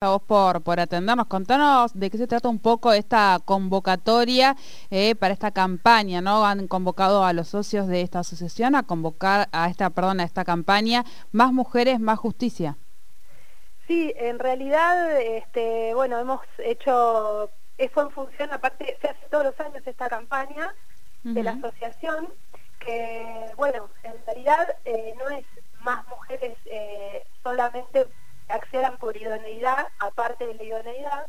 a vos por, por atendernos. Contanos de qué se trata un poco esta convocatoria eh, para esta campaña, ¿no? Han convocado a los socios de esta asociación a convocar a esta, perdón, a esta campaña Más Mujeres, Más Justicia. Sí, en realidad, este, bueno, hemos hecho, fue en función, aparte, se hace todos los años esta campaña de la asociación, que, bueno, en realidad eh, no es más mujeres eh, solamente accedan por idoneidad, aparte de la idoneidad,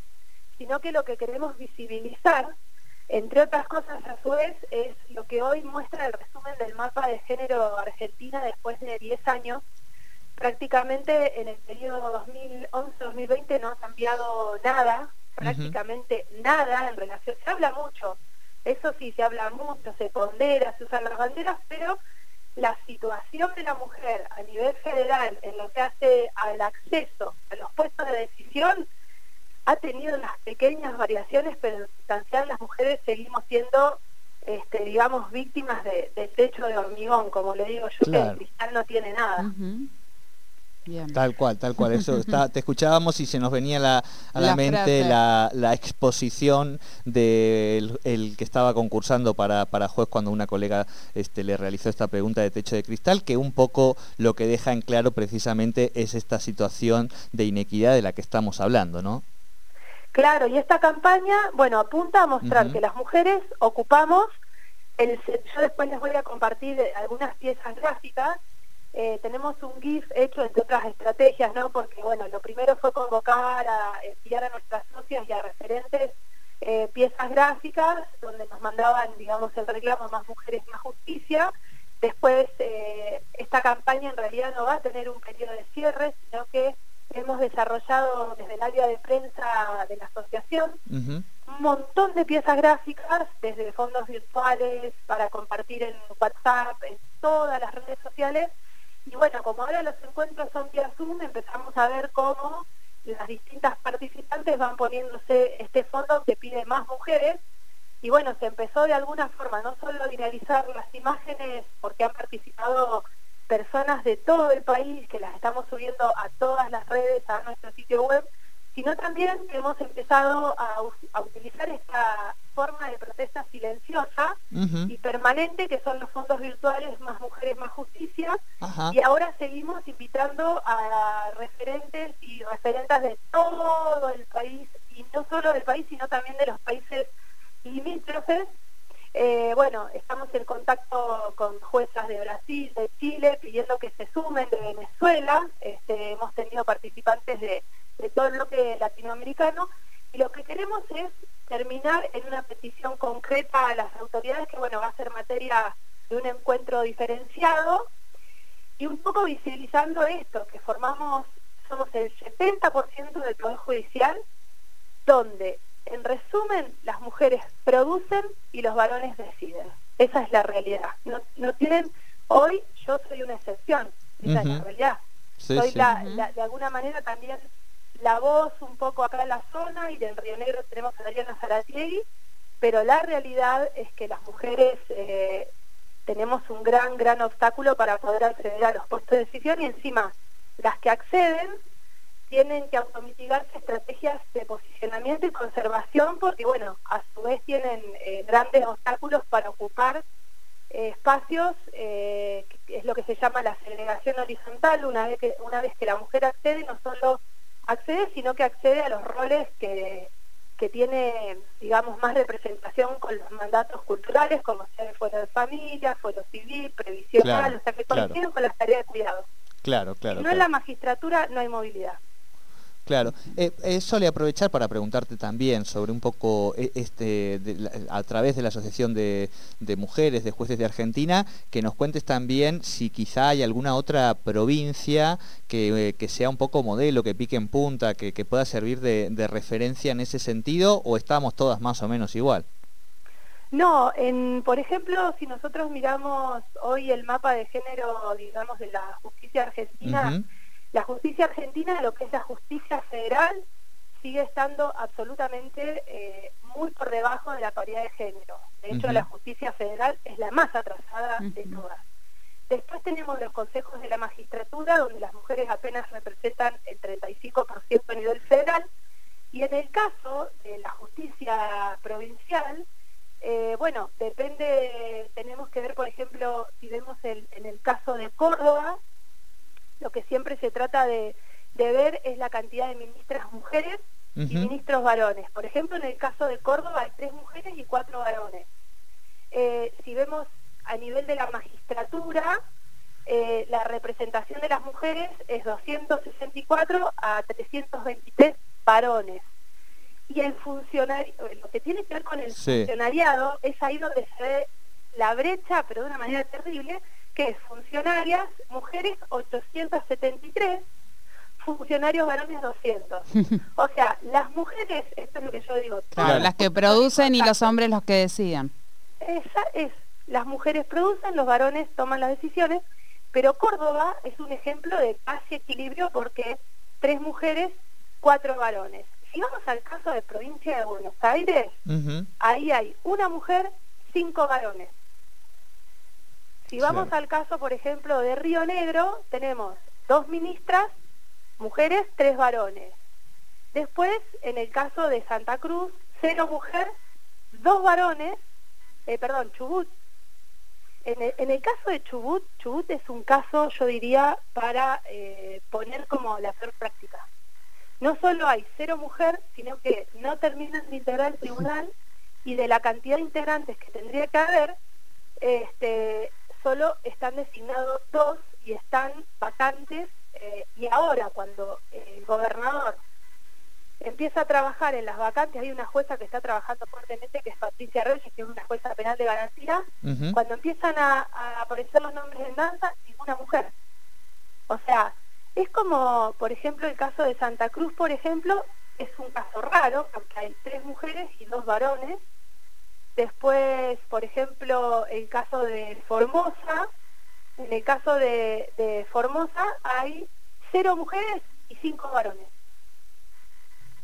sino que lo que queremos visibilizar, entre otras cosas a su vez, es lo que hoy muestra el resumen del mapa de género Argentina después de 10 años. Prácticamente en el periodo 2011-2020 no ha cambiado nada, prácticamente nada en relación, se habla mucho, eso sí, se habla mucho, se pondera, se usan las banderas, pero la situación de la mujer a nivel federal en lo que hace al acceso a los puestos de decisión ha tenido unas pequeñas variaciones, pero en sustancial las mujeres seguimos siendo, este, digamos, víctimas de, del techo de hormigón, como le digo yo, que el cristal no tiene nada. Tal cual, tal cual. Eso está, te escuchábamos y se nos venía la, a la, mente la, exposición del el que estaba concursando para, para juez cuando una colega este, le realizó esta pregunta de techo de cristal, que un poco lo que deja en claro precisamente es esta situación de inequidad de la que estamos hablando, ¿no? Claro, y esta campaña, bueno, apunta a mostrar que las mujeres ocupamos, el, yo después les voy a compartir algunas piezas gráficas eh, tenemos un GIF hecho entre otras estrategias, ¿no? Porque, bueno, lo primero fue convocar a enviar a nuestras socias y a referentes eh, piezas gráficas donde nos mandaban, digamos, el reclamo Más Mujeres, Más Justicia. Después, eh, esta campaña en realidad no va a tener un periodo de cierre, sino que hemos desarrollado desde el área de prensa de la asociación un montón de piezas gráficas, desde fondos virtuales para compartir en WhatsApp, en todas las redes sociales, y bueno, como ahora los encuentros son vía Zoom, empezamos a ver cómo las distintas participantes van poniéndose este fondo que pide más mujeres. Y bueno, se empezó de alguna forma no solo a viralizar las imágenes, porque han participado personas de todo el país, que las estamos subiendo a todas las redes, a nuestro sitio web, sino también hemos empezado a, utilizar esta forma de protesta silenciosa y permanente, que son los fondos virtuales Más Mujeres, Más Justicia, y ahora seguimos invitando a referentes y referentes de todo el país, y no solo del país, sino también de los países limítrofes. Eh, bueno, estamos en contacto con juezas de Brasil, de Chile, pidiendo que se sumen de Venezuela. Este, hemos tenido participantes de todo el bloque latinoamericano y lo que queremos es terminar en una petición concreta a las autoridades que bueno va a ser materia de un encuentro diferenciado y un poco visibilizando esto, que formamos, somos el 70% del Poder Judicial, donde en resumen las mujeres producen y los varones deciden. Esa es la realidad. No, no tienen, hoy yo soy una excepción, esa es la realidad. soy La, de alguna manera también la voz un poco acá en la zona y del Río Negro tenemos a Dariana Zaratiegui, pero la realidad es que las mujeres eh, tenemos un gran, gran obstáculo para poder acceder a los puestos de decisión y encima las que acceden tienen que automitigarse estrategias de posicionamiento y conservación porque, bueno, a su vez tienen eh, grandes obstáculos para ocupar eh, espacios, es lo que se llama la segregación horizontal, una vez que, una vez que la mujer accede no solo accede, sino que accede a los roles que, que tiene, digamos, más representación con los mandatos culturales, como sea el fuero de familia, fuero civil, previsional, o sea, que coinciden con las tareas de cuidado. Claro, claro. no en la magistratura no hay movilidad. Claro, eh, eso le aprovechar para preguntarte también sobre un poco eh, este, a través de la Asociación de, Mujeres, de Jueces de Argentina, que nos cuentes también si quizá hay alguna otra provincia que, eh, sea un poco modelo, que pique en punta, que, pueda servir de, referencia en ese sentido, o estamos todas más o menos igual. No, en, por ejemplo, si nosotros miramos hoy el mapa de género, digamos, de la justicia argentina, la justicia argentina, lo que es la justicia federal, sigue estando absolutamente eh, muy por debajo de la paridad de género. De hecho, la justicia federal es la más atrasada de todas. Después tenemos los consejos de la magistratura, donde las mujeres apenas representan el 35% a nivel federal. Y en el caso de la justicia provincial, eh, bueno, depende, tenemos que ver, por ejemplo, si vemos en el caso de Córdoba, lo que siempre se trata de, ver es la cantidad de ministras mujeres y ministros varones. Por ejemplo, en el caso de Córdoba hay tres mujeres y cuatro varones. Eh, si vemos a nivel de la magistratura, eh, la representación de las mujeres es 264 a 323 varones. Y el funcionario, lo que tiene que ver con el funcionariado es ahí donde se ve la brecha, pero de una manera terrible, que es funcionarias, mujeres 873, funcionarios varones 200. O sea, las mujeres, esto es lo que yo digo. Claro, las que producen y los hombres los que deciden. Esa es, las mujeres producen, los varones toman las decisiones, pero Córdoba es un ejemplo de casi equilibrio porque tres mujeres, cuatro varones. Si vamos al caso de provincia de Buenos Aires, ahí hay una mujer, cinco varones. Si vamos al caso, por ejemplo, de Río Negro, tenemos dos ministras, mujeres, tres varones. Después, en el caso de Santa Cruz, cero mujer, dos varones, eh, perdón, Chubut. En el, caso de Chubut, Chubut es un caso, yo diría, para eh, poner como la peor práctica. No solo hay cero mujer, sino que no terminan de integrar el tribunal y de la cantidad de integrantes que tendría que haber, este, solo están designados dos y están vacantes eh, y ahora cuando el gobernador empieza a trabajar en las vacantes, hay una jueza que está trabajando fuertemente, que es Patricia Reyes, que es una jueza penal de garantía, cuando empiezan a, aparecer los nombres en danza, ninguna mujer. O sea, es como, por ejemplo, el caso de Santa Cruz, por ejemplo, es un caso raro, porque hay tres mujeres y dos varones, Después, por ejemplo, el caso de Formosa, en el caso de, Formosa hay cero mujeres y cinco varones.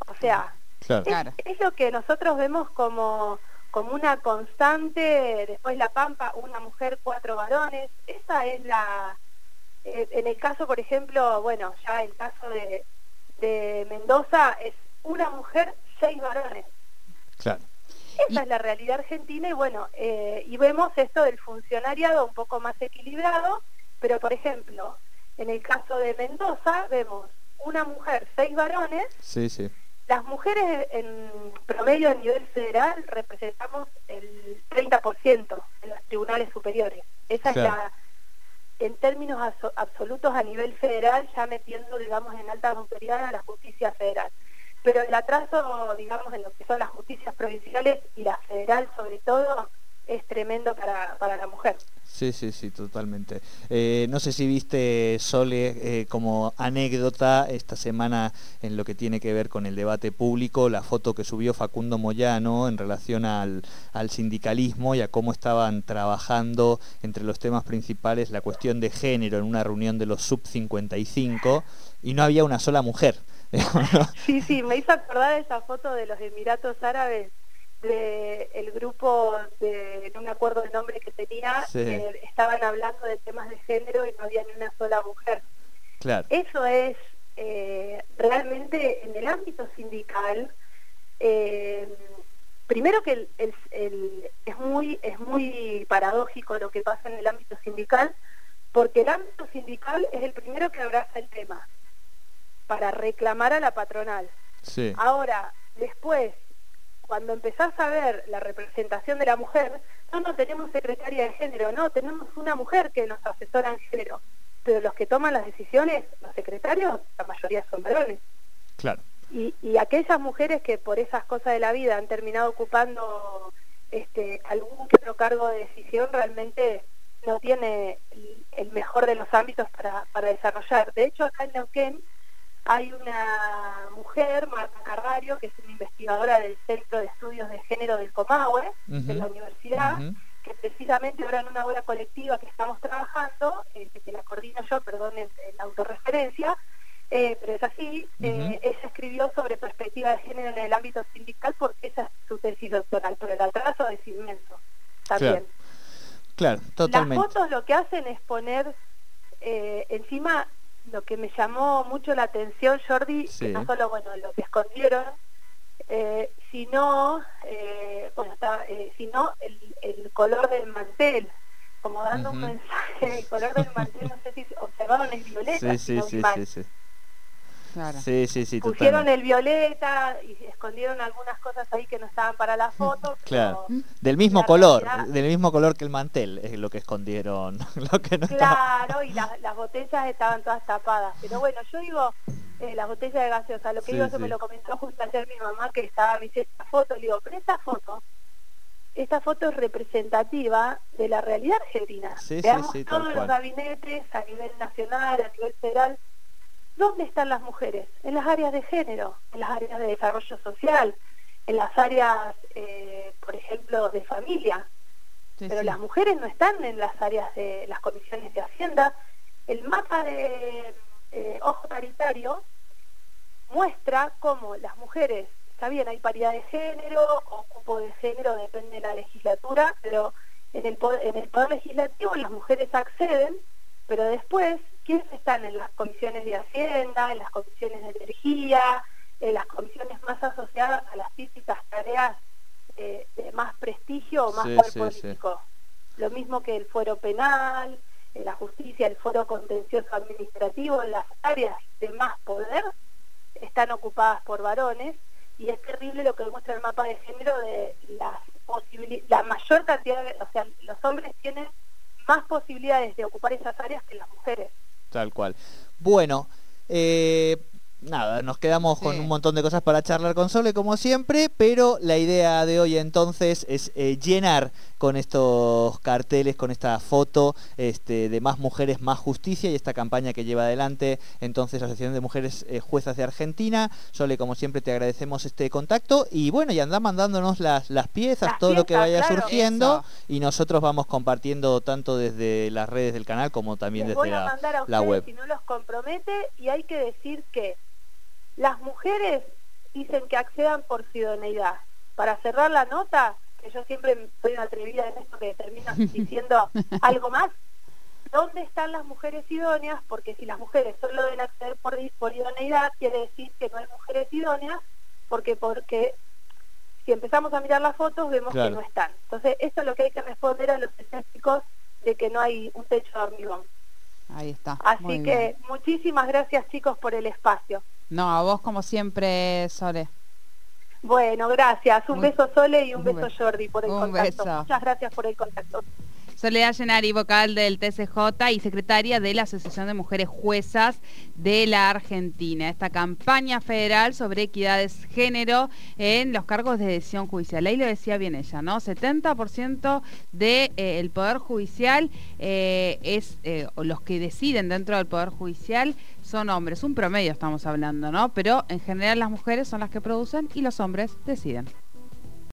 O sea, es, lo que nosotros vemos como, como una constante, después La Pampa, una mujer, cuatro varones, esa es la... Eh, en el caso, por ejemplo, bueno, ya el caso de, de Mendoza es una mujer, seis varones. Claro. Esa es la realidad argentina y bueno, eh, y vemos esto del funcionariado un poco más equilibrado, pero por ejemplo, en el caso de Mendoza vemos una mujer, seis varones. Sí, sí. Las mujeres en promedio a nivel federal representamos el 30% en los tribunales superiores. Esa es la, en términos absolutos a nivel federal, ya metiendo, digamos, en alta autoridad a la justicia federal pero el atraso, digamos, en lo que son las justicias provinciales y la federal sobre todo, es tremendo para, la mujer. Sí, sí, sí, totalmente. Eh, no sé si viste, Sole, eh, como anécdota esta semana en lo que tiene que ver con el debate público, la foto que subió Facundo Moyano en relación al, al sindicalismo y a cómo estaban trabajando entre los temas principales la cuestión de género en una reunión de los sub-55 y no había una sola mujer. sí, sí, me hizo acordar esa foto de los Emiratos Árabes, de el grupo, de, no me acuerdo el nombre que tenía, estaban hablando de temas de género y no había ni una sola mujer. Claro. Eso es eh, realmente en el ámbito sindical, eh, primero que es, muy, es muy paradójico lo que pasa en el ámbito sindical, porque el ámbito sindical es el primero que abraza el tema para reclamar a la patronal. Ahora, después, cuando empezás a ver la representación de la mujer, no, no tenemos secretaria de género, no, tenemos una mujer que nos asesora en género, pero los que toman las decisiones, los secretarios, la mayoría son varones. Claro. Y, y aquellas mujeres que por esas cosas de la vida han terminado ocupando este, algún que otro cargo de decisión, realmente no tiene el mejor de los ámbitos para, para desarrollar. De hecho, acá en Neuquén, hay una mujer, Marta Carrario, que es una investigadora del Centro de Estudios de Género del Comahue, de la universidad, que precisamente ahora en una obra colectiva que estamos trabajando, eh, que la coordino yo, perdón, en, la autorreferencia, eh, pero es así, eh, ella escribió sobre perspectiva de género en el ámbito sindical porque esa es su tesis doctoral, pero el atraso es inmenso también. Claro, totalmente. Las fotos lo que hacen es poner eh, encima lo que me llamó mucho la atención, Jordi, que no solo bueno lo que escondieron, eh, sino, eh, bueno, está, eh, sino el, el, color del mantel, como dando un mensaje, el color del mantel, no sé si observaron, es violeta. Sí, sí, sí, sí, Sí, sí, sí. Pusieron el violeta y escondieron algunas cosas ahí que no estaban para la foto. Claro. Del mismo color, del mismo color que el mantel es lo que escondieron. lo que no claro, y las botellas estaban todas tapadas. Pero bueno, yo digo, eh, las botellas de gaseosa, lo que digo, eso me lo comentó justo ayer mi mamá que estaba, me esta foto, le digo, pero esta foto esta foto es representativa de la realidad argentina. Veamos todos los gabinetes a nivel nacional, a nivel federal, ¿Dónde están las mujeres? En las áreas de género, en las áreas de desarrollo social, en las áreas, eh, por ejemplo, de familia. Pero las mujeres no están en las áreas de las comisiones de Hacienda. El mapa de eh, ojo paritario muestra cómo las mujeres, está bien, hay paridad de género, o cupo de género, depende de la legislatura, pero en el, en el poder legislativo las mujeres acceden, pero después quiénes están en las comisiones de Hacienda, en las comisiones de energía, en las comisiones más asociadas a las típicas tareas eh, de más prestigio o más poder político. Lo mismo que el fuero penal, la justicia, el foro contencioso administrativo, las áreas de más poder están ocupadas por varones y es terrible lo que demuestra el mapa de género de las posibilidades, la mayor cantidad de, o sea, los hombres tienen más posibilidades de ocupar esas áreas que las mujeres. Tal cual. Bueno, eh, nada, nos quedamos con un montón de cosas para charlar con Sole como siempre, pero la idea de hoy entonces es eh, llenar con estos carteles, con esta foto este, de más mujeres, más justicia y esta campaña que lleva adelante entonces la Asociación de Mujeres eh, Juezas de Argentina. Sole, como siempre, te agradecemos este contacto y bueno, y anda mandándonos las, las piezas, todo lo que vaya surgiendo y nosotros vamos compartiendo tanto desde las redes del canal como también desde la, la web. Si no los compromete y hay que decir que las mujeres dicen que accedan por ciudadanía. Para cerrar la nota, que yo siempre soy atrevida en esto que termina diciendo algo más, ¿dónde están las mujeres idóneas? Porque si las mujeres solo deben acceder por, por idoneidad, quiere decir que no hay mujeres idóneas, porque porque si empezamos a mirar las fotos vemos que no están. Entonces, esto es lo que hay que responder a los escépticos de que no hay un techo de hormigón. Ahí está. Así que muchísimas gracias chicos por el espacio. No, a vos como siempre, Sole. Bueno, gracias. Un beso Sole y un, beso Jordi por el contacto. Muchas gracias por el contacto. Soledad Llenari, vocal del TCJ y secretaria de la Asociación de Mujeres Juezas de la Argentina. Esta campaña federal sobre equidad de género en los cargos de decisión judicial. Ahí lo decía bien ella, ¿no? 70% del de, eh, Poder Judicial eh, es, eh, los que deciden dentro del Poder Judicial son hombres. Un promedio estamos hablando, ¿no? Pero en general las mujeres son las que producen y los hombres deciden.